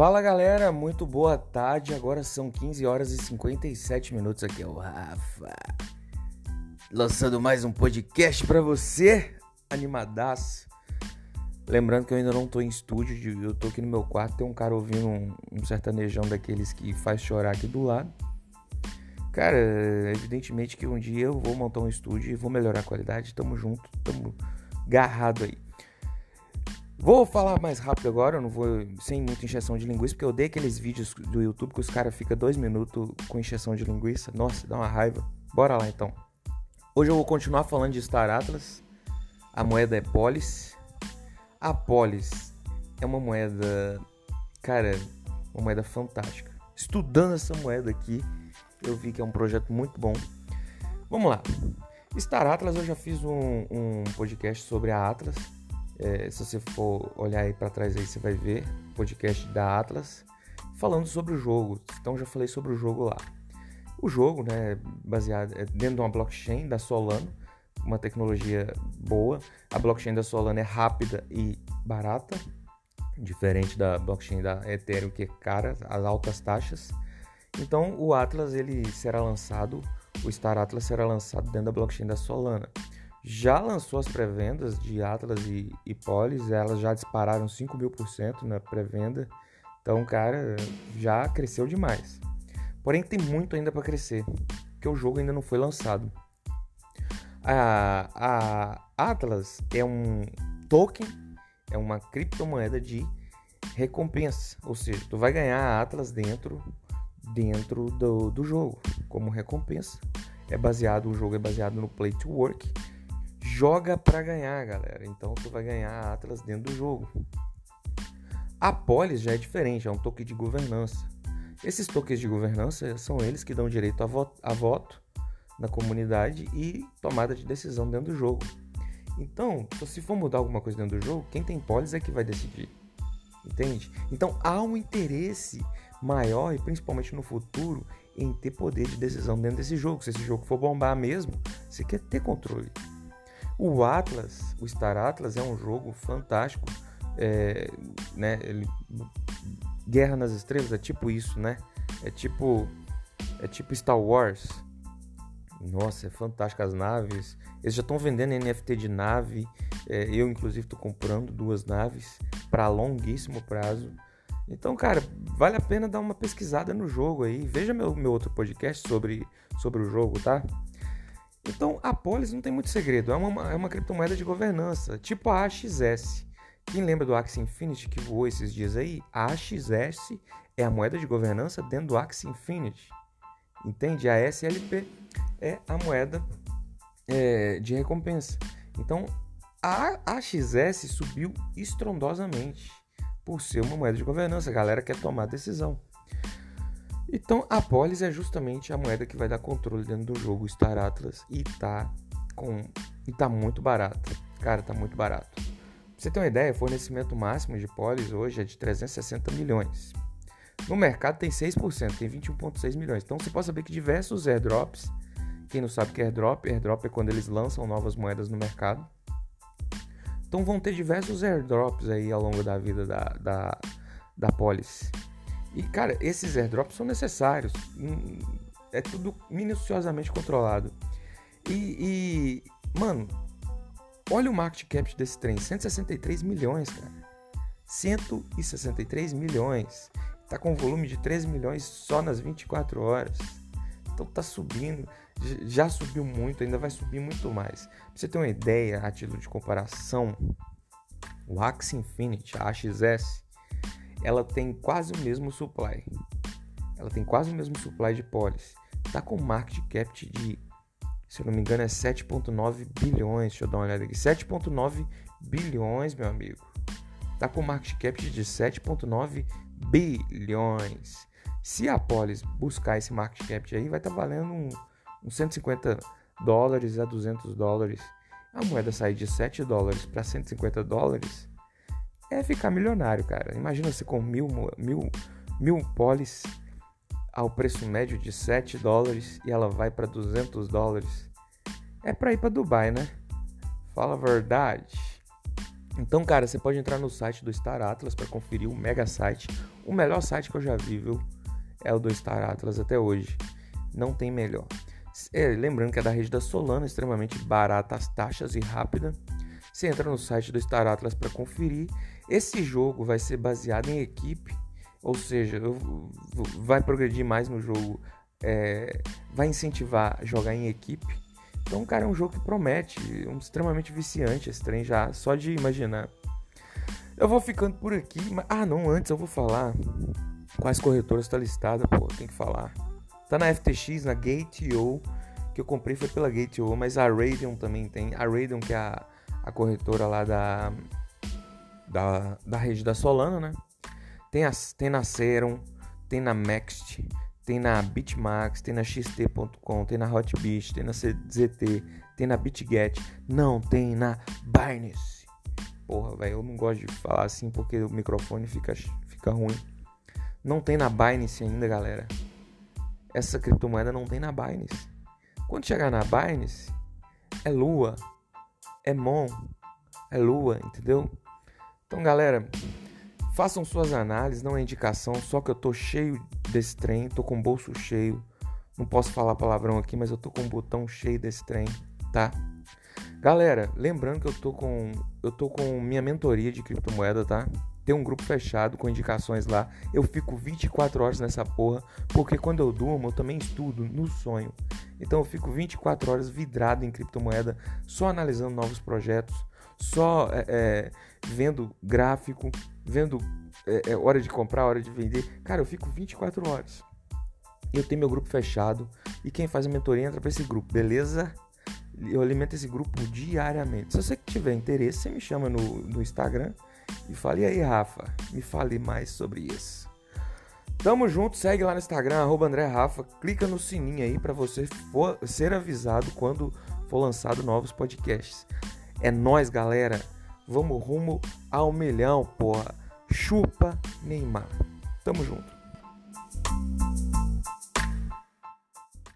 Fala galera, muito boa tarde. Agora são 15 horas e 57 minutos. Aqui é o Rafa, lançando mais um podcast para você, animadaço. Lembrando que eu ainda não tô em estúdio, eu tô aqui no meu quarto. Tem um cara ouvindo um, um sertanejão daqueles que faz chorar aqui do lado. Cara, evidentemente que um dia eu vou montar um estúdio e vou melhorar a qualidade. Tamo junto, tamo garrado aí. Vou falar mais rápido agora, eu não vou sem muita injeção de linguiça, porque eu odeio aqueles vídeos do YouTube que os caras ficam dois minutos com injeção de linguiça. Nossa, dá uma raiva. Bora lá então. Hoje eu vou continuar falando de Star Atlas. A moeda é Polis. A Polis é uma moeda, cara, uma moeda fantástica. Estudando essa moeda aqui, eu vi que é um projeto muito bom. Vamos lá. Star Atlas, eu já fiz um, um podcast sobre a Atlas é, se você for olhar aí para trás aí, você vai ver podcast da Atlas falando sobre o jogo. Então já falei sobre o jogo lá. O jogo, né, baseado é dentro de uma blockchain da Solano, uma tecnologia boa. A blockchain da Solano é rápida e barata, diferente da blockchain da Ethereum que é cara, as altas taxas. Então o Atlas ele será lançado, o Star Atlas será lançado dentro da blockchain da Solana já lançou as pré-vendas de Atlas e, e Polis, elas já dispararam 5 mil por cento na pré-venda. Então, cara, já cresceu demais. Porém, tem muito ainda para crescer, porque o jogo ainda não foi lançado. A, a Atlas é um token, é uma criptomoeda de recompensa, ou seja, tu vai ganhar a Atlas dentro dentro do, do jogo como recompensa. É baseado, o jogo é baseado no Play to Work joga para ganhar, galera. Então tu vai ganhar a Atlas dentro do jogo. A Polis já é diferente, é um token de governança. Esses tokens de governança são eles que dão direito a voto, a voto na comunidade e tomada de decisão dentro do jogo. Então, se for mudar alguma coisa dentro do jogo, quem tem polis é que vai decidir. Entende? Então há um interesse maior, e principalmente no futuro, em ter poder de decisão dentro desse jogo. Se esse jogo for bombar mesmo, você quer ter controle. O Atlas, o Star Atlas é um jogo fantástico, é, né? Ele, Guerra nas Estrelas é tipo isso, né? É tipo é tipo Star Wars. Nossa, é fantástico as naves. Eles já estão vendendo NFT de nave. É, eu inclusive estou comprando duas naves para longuíssimo prazo. Então, cara, vale a pena dar uma pesquisada no jogo aí. Veja meu, meu outro podcast sobre, sobre o jogo, tá? Então, a Polis não tem muito segredo, é uma, é uma criptomoeda de governança, tipo a AXS. Quem lembra do Axie Infinity que voou esses dias aí? A AXS é a moeda de governança dentro do Axie Infinity. Entende? A SLP é a moeda é, de recompensa. Então, a AXS subiu estrondosamente por ser uma moeda de governança. A galera quer tomar decisão. Então a Polis é justamente a moeda que vai dar controle dentro do jogo Star Atlas e tá com e tá muito barato. Cara, tá muito barato. Pra você ter uma ideia, o fornecimento máximo de Polis hoje é de 360 milhões. No mercado tem 6%, tem 21,6 milhões. Então você pode saber que diversos airdrops, quem não sabe que é airdrop, airdrop é quando eles lançam novas moedas no mercado. Então vão ter diversos airdrops aí ao longo da vida da, da, da Polis. E, cara, esses airdrops são necessários. Hum, é tudo minuciosamente controlado. E, e, mano, olha o market cap desse trem: 163 milhões, cara. 163 milhões. Tá com volume de 13 milhões só nas 24 horas. Então tá subindo. Já subiu muito, ainda vai subir muito mais. Pra você ter uma ideia, a título de comparação, o Axie Infinity, a AXS, ela tem quase o mesmo supply. Ela tem quase o mesmo supply de polis. Tá com market cap de, se eu não me engano, é 7.9 bilhões. Deixa eu dar uma olhada aqui. 7.9 bilhões, meu amigo. Tá com market cap de 7.9 bilhões. Se a Polis buscar esse market cap aí, vai estar tá valendo uns um, 150 dólares a 200 dólares. A moeda sair de 7 dólares para 150 dólares, é ficar milionário, cara. Imagina você com mil, mil, mil polis ao preço médio de 7 dólares e ela vai para 200 dólares. É para ir para Dubai, né? Fala a verdade. Então, cara, você pode entrar no site do Star Atlas para conferir o mega site. O melhor site que eu já vi, viu? É o do Star Atlas até hoje. Não tem melhor. É, lembrando que é da rede da Solana, extremamente barata as taxas e rápida. Você entra no site do Star Atlas para conferir. Esse jogo vai ser baseado em equipe, ou seja, vai progredir mais no jogo, é, vai incentivar jogar em equipe. Então, cara, é um jogo que promete, um extremamente viciante esse trem já, só de imaginar. Eu vou ficando por aqui, mas... ah, não, antes eu vou falar quais corretoras está listada, pô, tem que falar. Tá na FTX, na Gate.io, que eu comprei foi pela Gate.io, mas a Radeon também tem. A Radeon, que é a, a corretora lá da, da, da rede da Solana, né? Tem, a, tem na Serum, tem na Maxt, tem na Bitmax, tem na XT.com, tem na Hotbit, tem na ZT, tem na BitGet, não tem na Binance. Porra, velho, eu não gosto de falar assim porque o microfone fica, fica ruim. Não tem na Binance ainda, galera essa criptomoeda não tem na Binance. Quando chegar na Binance, é Lua, é Mon, é Lua, entendeu? Então, galera, façam suas análises, não é indicação, só que eu tô cheio desse trem, tô com o bolso cheio. Não posso falar palavrão aqui, mas eu tô com o botão cheio desse trem, tá? Galera, lembrando que eu tô com eu tô com minha mentoria de criptomoeda, tá? Tem um grupo fechado com indicações lá. Eu fico 24 horas nessa porra, porque quando eu durmo eu também estudo no sonho. Então eu fico 24 horas vidrado em criptomoeda, só analisando novos projetos, só é, é, vendo gráfico, vendo é, hora de comprar, hora de vender. Cara, eu fico 24 horas. Eu tenho meu grupo fechado e quem faz a mentoria entra para esse grupo, beleza? Eu alimento esse grupo diariamente. Se você tiver interesse, você me chama no, no Instagram e fale aí, Rafa, me fale mais sobre isso. Tamo junto, segue lá no Instagram, arroba André Rafa, clica no sininho aí para você for, ser avisado quando for lançado novos podcasts. É nós, galera. Vamos rumo ao milhão, porra. Chupa Neymar. Tamo junto.